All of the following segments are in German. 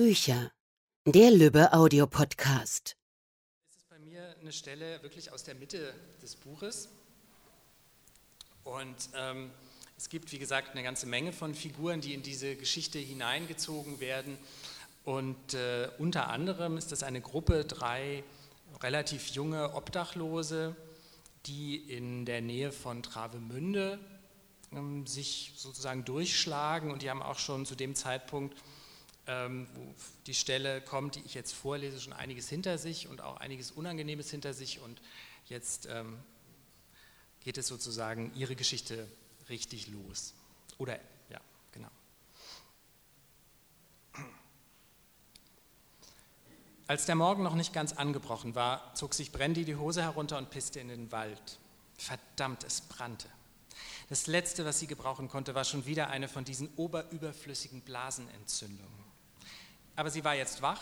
Bücher. Der Lübbe Audiopodcast. Es ist bei mir eine Stelle wirklich aus der Mitte des Buches. Und ähm, es gibt, wie gesagt, eine ganze Menge von Figuren, die in diese Geschichte hineingezogen werden. Und äh, unter anderem ist das eine Gruppe, drei relativ junge Obdachlose, die in der Nähe von Travemünde ähm, sich sozusagen durchschlagen. Und die haben auch schon zu dem Zeitpunkt, ähm, wo die Stelle kommt, die ich jetzt vorlese, schon einiges hinter sich und auch einiges Unangenehmes hinter sich. Und jetzt ähm, geht es sozusagen ihre Geschichte richtig los. Oder ja, genau. Als der Morgen noch nicht ganz angebrochen war, zog sich Brandy die Hose herunter und pisste in den Wald. Verdammt, es brannte. Das Letzte, was sie gebrauchen konnte, war schon wieder eine von diesen oberüberflüssigen Blasenentzündungen. Aber sie war jetzt wach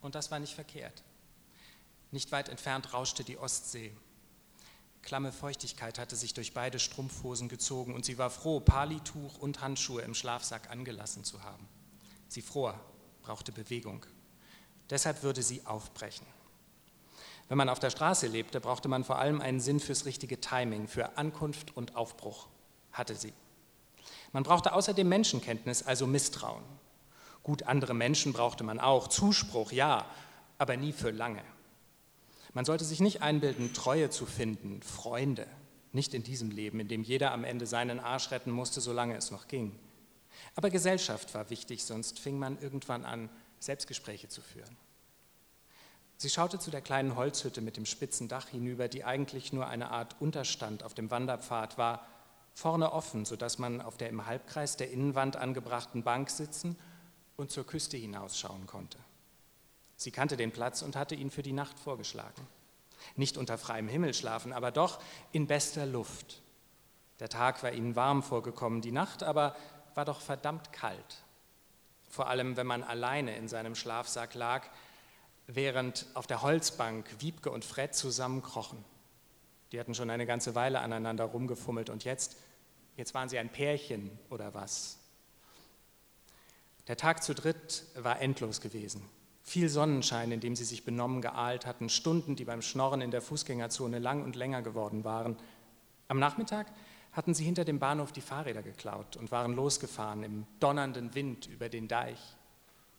und das war nicht verkehrt. Nicht weit entfernt rauschte die Ostsee. Klamme Feuchtigkeit hatte sich durch beide Strumpfhosen gezogen und sie war froh, Palituch und Handschuhe im Schlafsack angelassen zu haben. Sie fror, brauchte Bewegung. Deshalb würde sie aufbrechen. Wenn man auf der Straße lebte, brauchte man vor allem einen Sinn fürs richtige Timing, für Ankunft und Aufbruch. Hatte sie. Man brauchte außerdem Menschenkenntnis, also Misstrauen. Gut, andere Menschen brauchte man auch, Zuspruch, ja, aber nie für lange. Man sollte sich nicht einbilden, Treue zu finden, Freunde, nicht in diesem Leben, in dem jeder am Ende seinen Arsch retten musste, solange es noch ging. Aber Gesellschaft war wichtig, sonst fing man irgendwann an, Selbstgespräche zu führen. Sie schaute zu der kleinen Holzhütte mit dem spitzen Dach hinüber, die eigentlich nur eine Art Unterstand auf dem Wanderpfad war, vorne offen, sodass man auf der im Halbkreis der Innenwand angebrachten Bank sitzen und zur Küste hinausschauen konnte. Sie kannte den Platz und hatte ihn für die Nacht vorgeschlagen. Nicht unter freiem Himmel schlafen, aber doch in bester Luft. Der Tag war ihnen warm vorgekommen, die Nacht aber war doch verdammt kalt. Vor allem, wenn man alleine in seinem Schlafsack lag, während auf der Holzbank Wiebke und Fred zusammenkrochen. Die hatten schon eine ganze Weile aneinander rumgefummelt und jetzt, jetzt waren sie ein Pärchen oder was. Der Tag zu dritt war endlos gewesen. Viel Sonnenschein, in dem sie sich benommen geahlt hatten, Stunden, die beim Schnorren in der Fußgängerzone lang und länger geworden waren. Am Nachmittag hatten sie hinter dem Bahnhof die Fahrräder geklaut und waren losgefahren im donnernden Wind über den Deich.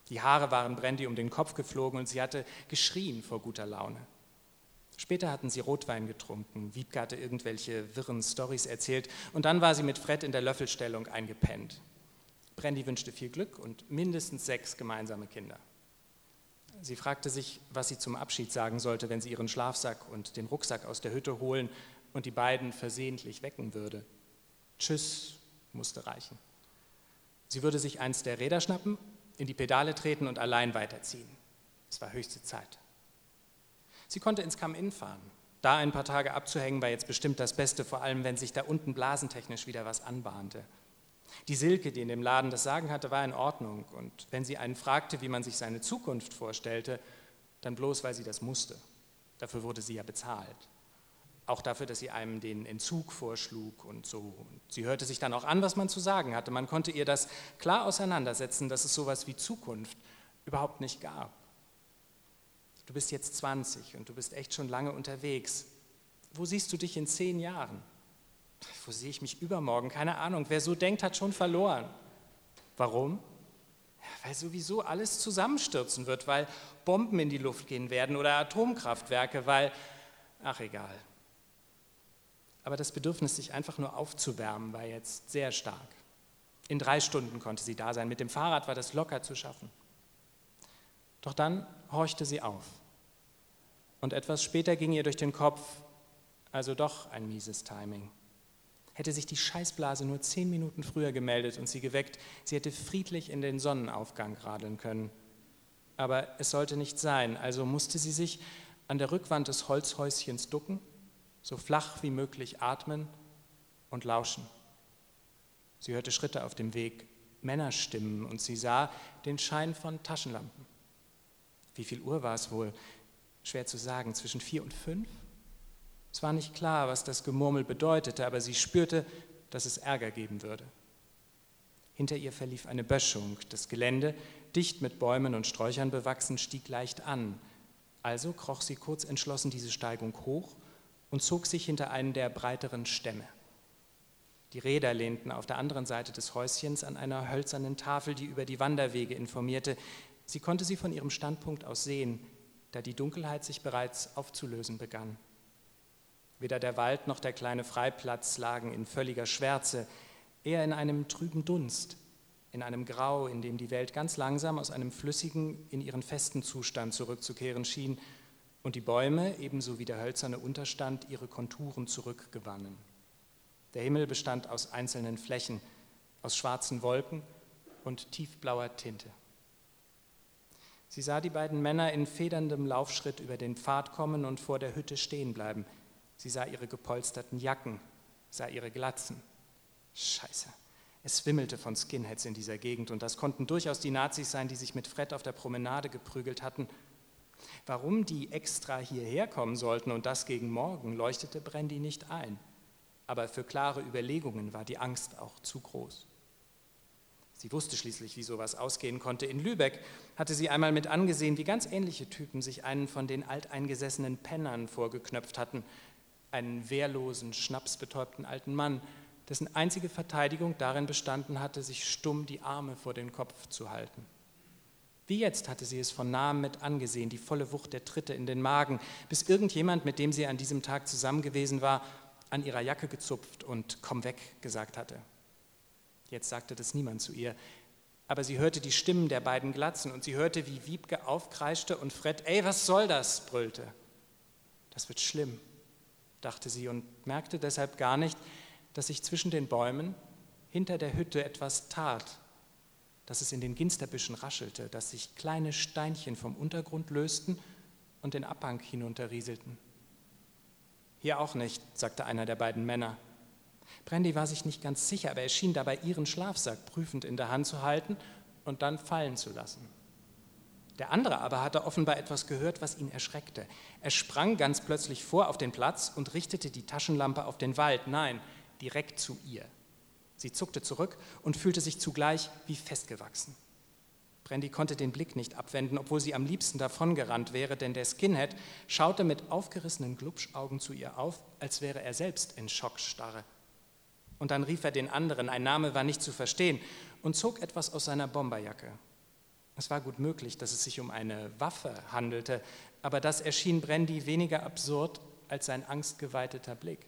Die Haare waren Brandy um den Kopf geflogen und sie hatte geschrien vor guter Laune. Später hatten sie Rotwein getrunken, Wiebke hatte irgendwelche wirren Storys erzählt und dann war sie mit Fred in der Löffelstellung eingepennt. Brandy wünschte viel Glück und mindestens sechs gemeinsame Kinder. Sie fragte sich, was sie zum Abschied sagen sollte, wenn sie ihren Schlafsack und den Rucksack aus der Hütte holen und die beiden versehentlich wecken würde. Tschüss musste reichen. Sie würde sich eins der Räder schnappen, in die Pedale treten und allein weiterziehen. Es war höchste Zeit. Sie konnte ins Come-In fahren. Da ein paar Tage abzuhängen war jetzt bestimmt das Beste, vor allem wenn sich da unten blasentechnisch wieder was anbahnte. Die Silke, die in dem Laden das Sagen hatte, war in Ordnung. Und wenn sie einen fragte, wie man sich seine Zukunft vorstellte, dann bloß, weil sie das musste. Dafür wurde sie ja bezahlt. Auch dafür, dass sie einem den Entzug vorschlug und so. Und sie hörte sich dann auch an, was man zu sagen hatte. Man konnte ihr das klar auseinandersetzen, dass es sowas wie Zukunft überhaupt nicht gab. Du bist jetzt 20 und du bist echt schon lange unterwegs. Wo siehst du dich in zehn Jahren? Wo sehe ich mich übermorgen? Keine Ahnung. Wer so denkt, hat schon verloren. Warum? Ja, weil sowieso alles zusammenstürzen wird, weil Bomben in die Luft gehen werden oder Atomkraftwerke, weil, ach egal. Aber das Bedürfnis, sich einfach nur aufzuwärmen, war jetzt sehr stark. In drei Stunden konnte sie da sein. Mit dem Fahrrad war das locker zu schaffen. Doch dann horchte sie auf. Und etwas später ging ihr durch den Kopf, also doch ein mieses Timing. Hätte sich die Scheißblase nur zehn Minuten früher gemeldet und sie geweckt, sie hätte friedlich in den Sonnenaufgang radeln können. Aber es sollte nicht sein, also musste sie sich an der Rückwand des Holzhäuschens ducken, so flach wie möglich atmen und lauschen. Sie hörte Schritte auf dem Weg, Männerstimmen und sie sah den Schein von Taschenlampen. Wie viel Uhr war es wohl? Schwer zu sagen, zwischen vier und fünf? Es war nicht klar, was das Gemurmel bedeutete, aber sie spürte, dass es Ärger geben würde. Hinter ihr verlief eine Böschung, das Gelände, dicht mit Bäumen und Sträuchern bewachsen, stieg leicht an. Also kroch sie kurz entschlossen diese Steigung hoch und zog sich hinter einen der breiteren Stämme. Die Räder lehnten auf der anderen Seite des Häuschens an einer hölzernen Tafel, die über die Wanderwege informierte. Sie konnte sie von ihrem Standpunkt aus sehen, da die Dunkelheit sich bereits aufzulösen begann. Weder der Wald noch der kleine Freiplatz lagen in völliger Schwärze, eher in einem trüben Dunst, in einem Grau, in dem die Welt ganz langsam aus einem flüssigen in ihren festen Zustand zurückzukehren schien und die Bäume, ebenso wie der hölzerne Unterstand, ihre Konturen zurückgewannen. Der Himmel bestand aus einzelnen Flächen, aus schwarzen Wolken und tiefblauer Tinte. Sie sah die beiden Männer in federndem Laufschritt über den Pfad kommen und vor der Hütte stehen bleiben. Sie sah ihre gepolsterten Jacken, sah ihre Glatzen. Scheiße. Es wimmelte von Skinheads in dieser Gegend und das konnten durchaus die Nazis sein, die sich mit Fred auf der Promenade geprügelt hatten. Warum die extra hierher kommen sollten und das gegen morgen, leuchtete Brandy nicht ein. Aber für klare Überlegungen war die Angst auch zu groß. Sie wusste schließlich, wie sowas ausgehen konnte. In Lübeck hatte sie einmal mit angesehen, wie ganz ähnliche Typen sich einen von den alteingesessenen Pennern vorgeknöpft hatten, einen wehrlosen, schnapsbetäubten alten Mann, dessen einzige Verteidigung darin bestanden hatte, sich stumm die Arme vor den Kopf zu halten. Wie jetzt hatte sie es von nahem mit angesehen, die volle Wucht der Tritte in den Magen, bis irgendjemand, mit dem sie an diesem Tag zusammen gewesen war, an ihrer Jacke gezupft und komm weg gesagt hatte. Jetzt sagte das niemand zu ihr, aber sie hörte die Stimmen der beiden Glatzen und sie hörte, wie Wiebke aufkreischte und Fred, ey, was soll das? brüllte. Das wird schlimm dachte sie und merkte deshalb gar nicht, dass sich zwischen den Bäumen hinter der Hütte etwas tat, dass es in den Ginsterbüschen raschelte, dass sich kleine Steinchen vom Untergrund lösten und den Abhang hinunterrieselten. Hier auch nicht, sagte einer der beiden Männer. Brandy war sich nicht ganz sicher, aber er schien dabei ihren Schlafsack prüfend in der Hand zu halten und dann fallen zu lassen. Der andere aber hatte offenbar etwas gehört, was ihn erschreckte. Er sprang ganz plötzlich vor auf den Platz und richtete die Taschenlampe auf den Wald, nein, direkt zu ihr. Sie zuckte zurück und fühlte sich zugleich wie festgewachsen. Brandy konnte den Blick nicht abwenden, obwohl sie am liebsten davongerannt wäre, denn der Skinhead schaute mit aufgerissenen Glubschaugen zu ihr auf, als wäre er selbst in Schockstarre. Und dann rief er den anderen, ein Name war nicht zu verstehen, und zog etwas aus seiner Bomberjacke. Es war gut möglich, dass es sich um eine Waffe handelte, aber das erschien Brandy weniger absurd als sein angstgeweiteter Blick.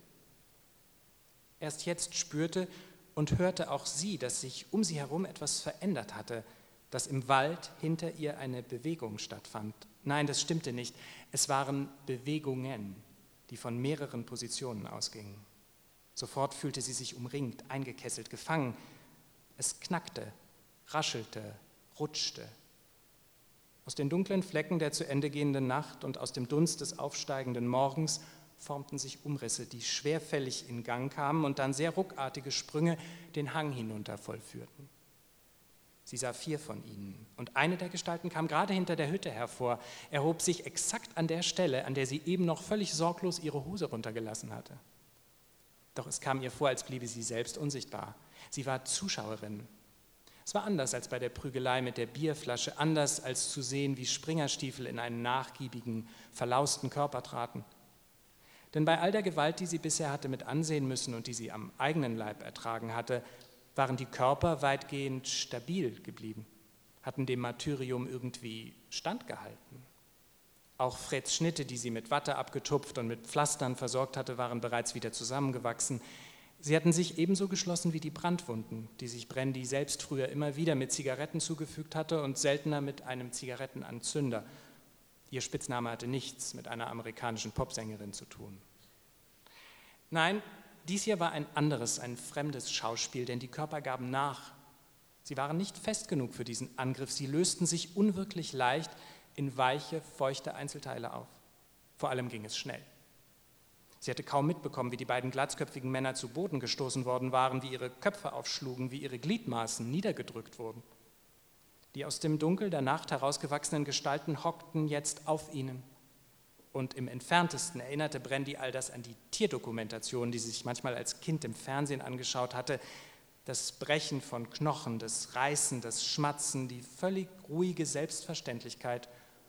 Erst jetzt spürte und hörte auch sie, dass sich um sie herum etwas verändert hatte, dass im Wald hinter ihr eine Bewegung stattfand. Nein, das stimmte nicht. Es waren Bewegungen, die von mehreren Positionen ausgingen. Sofort fühlte sie sich umringt, eingekesselt, gefangen. Es knackte, raschelte, rutschte. Aus den dunklen Flecken der zu Ende gehenden Nacht und aus dem Dunst des aufsteigenden Morgens formten sich Umrisse, die schwerfällig in Gang kamen und dann sehr ruckartige Sprünge den Hang hinunter vollführten. Sie sah vier von ihnen und eine der Gestalten kam gerade hinter der Hütte hervor, erhob sich exakt an der Stelle, an der sie eben noch völlig sorglos ihre Hose runtergelassen hatte. Doch es kam ihr vor, als bliebe sie selbst unsichtbar. Sie war Zuschauerin es war anders als bei der Prügelei mit der Bierflasche, anders als zu sehen, wie Springerstiefel in einen nachgiebigen, verlausten Körper traten. Denn bei all der Gewalt, die sie bisher hatte mit ansehen müssen und die sie am eigenen Leib ertragen hatte, waren die Körper weitgehend stabil geblieben, hatten dem Martyrium irgendwie standgehalten. Auch Freds Schnitte, die sie mit Watte abgetupft und mit Pflastern versorgt hatte, waren bereits wieder zusammengewachsen. Sie hatten sich ebenso geschlossen wie die Brandwunden, die sich Brandy selbst früher immer wieder mit Zigaretten zugefügt hatte und seltener mit einem Zigarettenanzünder. Ihr Spitzname hatte nichts mit einer amerikanischen Popsängerin zu tun. Nein, dies hier war ein anderes, ein fremdes Schauspiel, denn die Körper gaben nach. Sie waren nicht fest genug für diesen Angriff, sie lösten sich unwirklich leicht in weiche, feuchte Einzelteile auf. Vor allem ging es schnell. Sie hatte kaum mitbekommen, wie die beiden glatzköpfigen Männer zu Boden gestoßen worden waren, wie ihre Köpfe aufschlugen, wie ihre Gliedmaßen niedergedrückt wurden. Die aus dem Dunkel der Nacht herausgewachsenen Gestalten hockten jetzt auf ihnen. Und im entferntesten erinnerte Brandy all das an die Tierdokumentation, die sie sich manchmal als Kind im Fernsehen angeschaut hatte. das Brechen von Knochen, das Reißen, das Schmatzen, die völlig ruhige Selbstverständlichkeit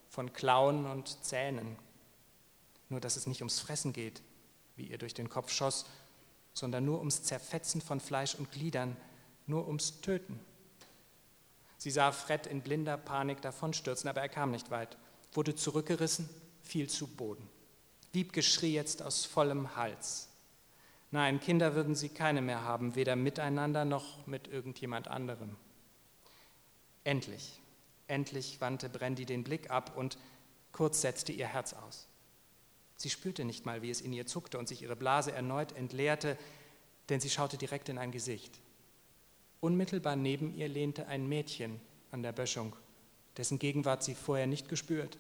von Klauen und Zähnen. Nur dass es nicht ums Fressen geht, wie ihr durch den Kopf schoss, sondern nur ums Zerfetzen von Fleisch und Gliedern, nur ums Töten. Sie sah Fred in blinder Panik davonstürzen, aber er kam nicht weit, wurde zurückgerissen, fiel zu Boden. Wiebke schrie jetzt aus vollem Hals. Nein, Kinder würden sie keine mehr haben, weder miteinander noch mit irgendjemand anderem. Endlich, endlich wandte Brandy den Blick ab und kurz setzte ihr Herz aus. Sie spürte nicht mal, wie es in ihr zuckte und sich ihre Blase erneut entleerte, denn sie schaute direkt in ein Gesicht. Unmittelbar neben ihr lehnte ein Mädchen an der Böschung, dessen Gegenwart sie vorher nicht gespürt,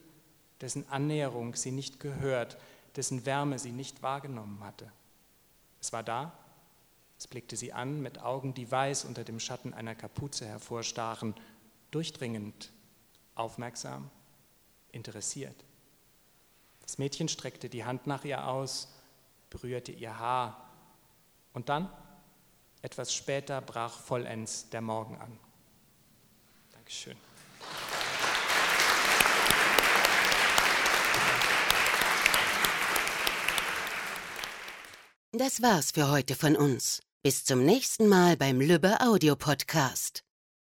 dessen Annäherung sie nicht gehört, dessen Wärme sie nicht wahrgenommen hatte. Es war da, es blickte sie an mit Augen, die weiß unter dem Schatten einer Kapuze hervorstachen, durchdringend, aufmerksam, interessiert. Das Mädchen streckte die Hand nach ihr aus, berührte ihr Haar und dann, etwas später, brach vollends der Morgen an. Dankeschön. Das war's für heute von uns. Bis zum nächsten Mal beim Lübbe Audio Podcast.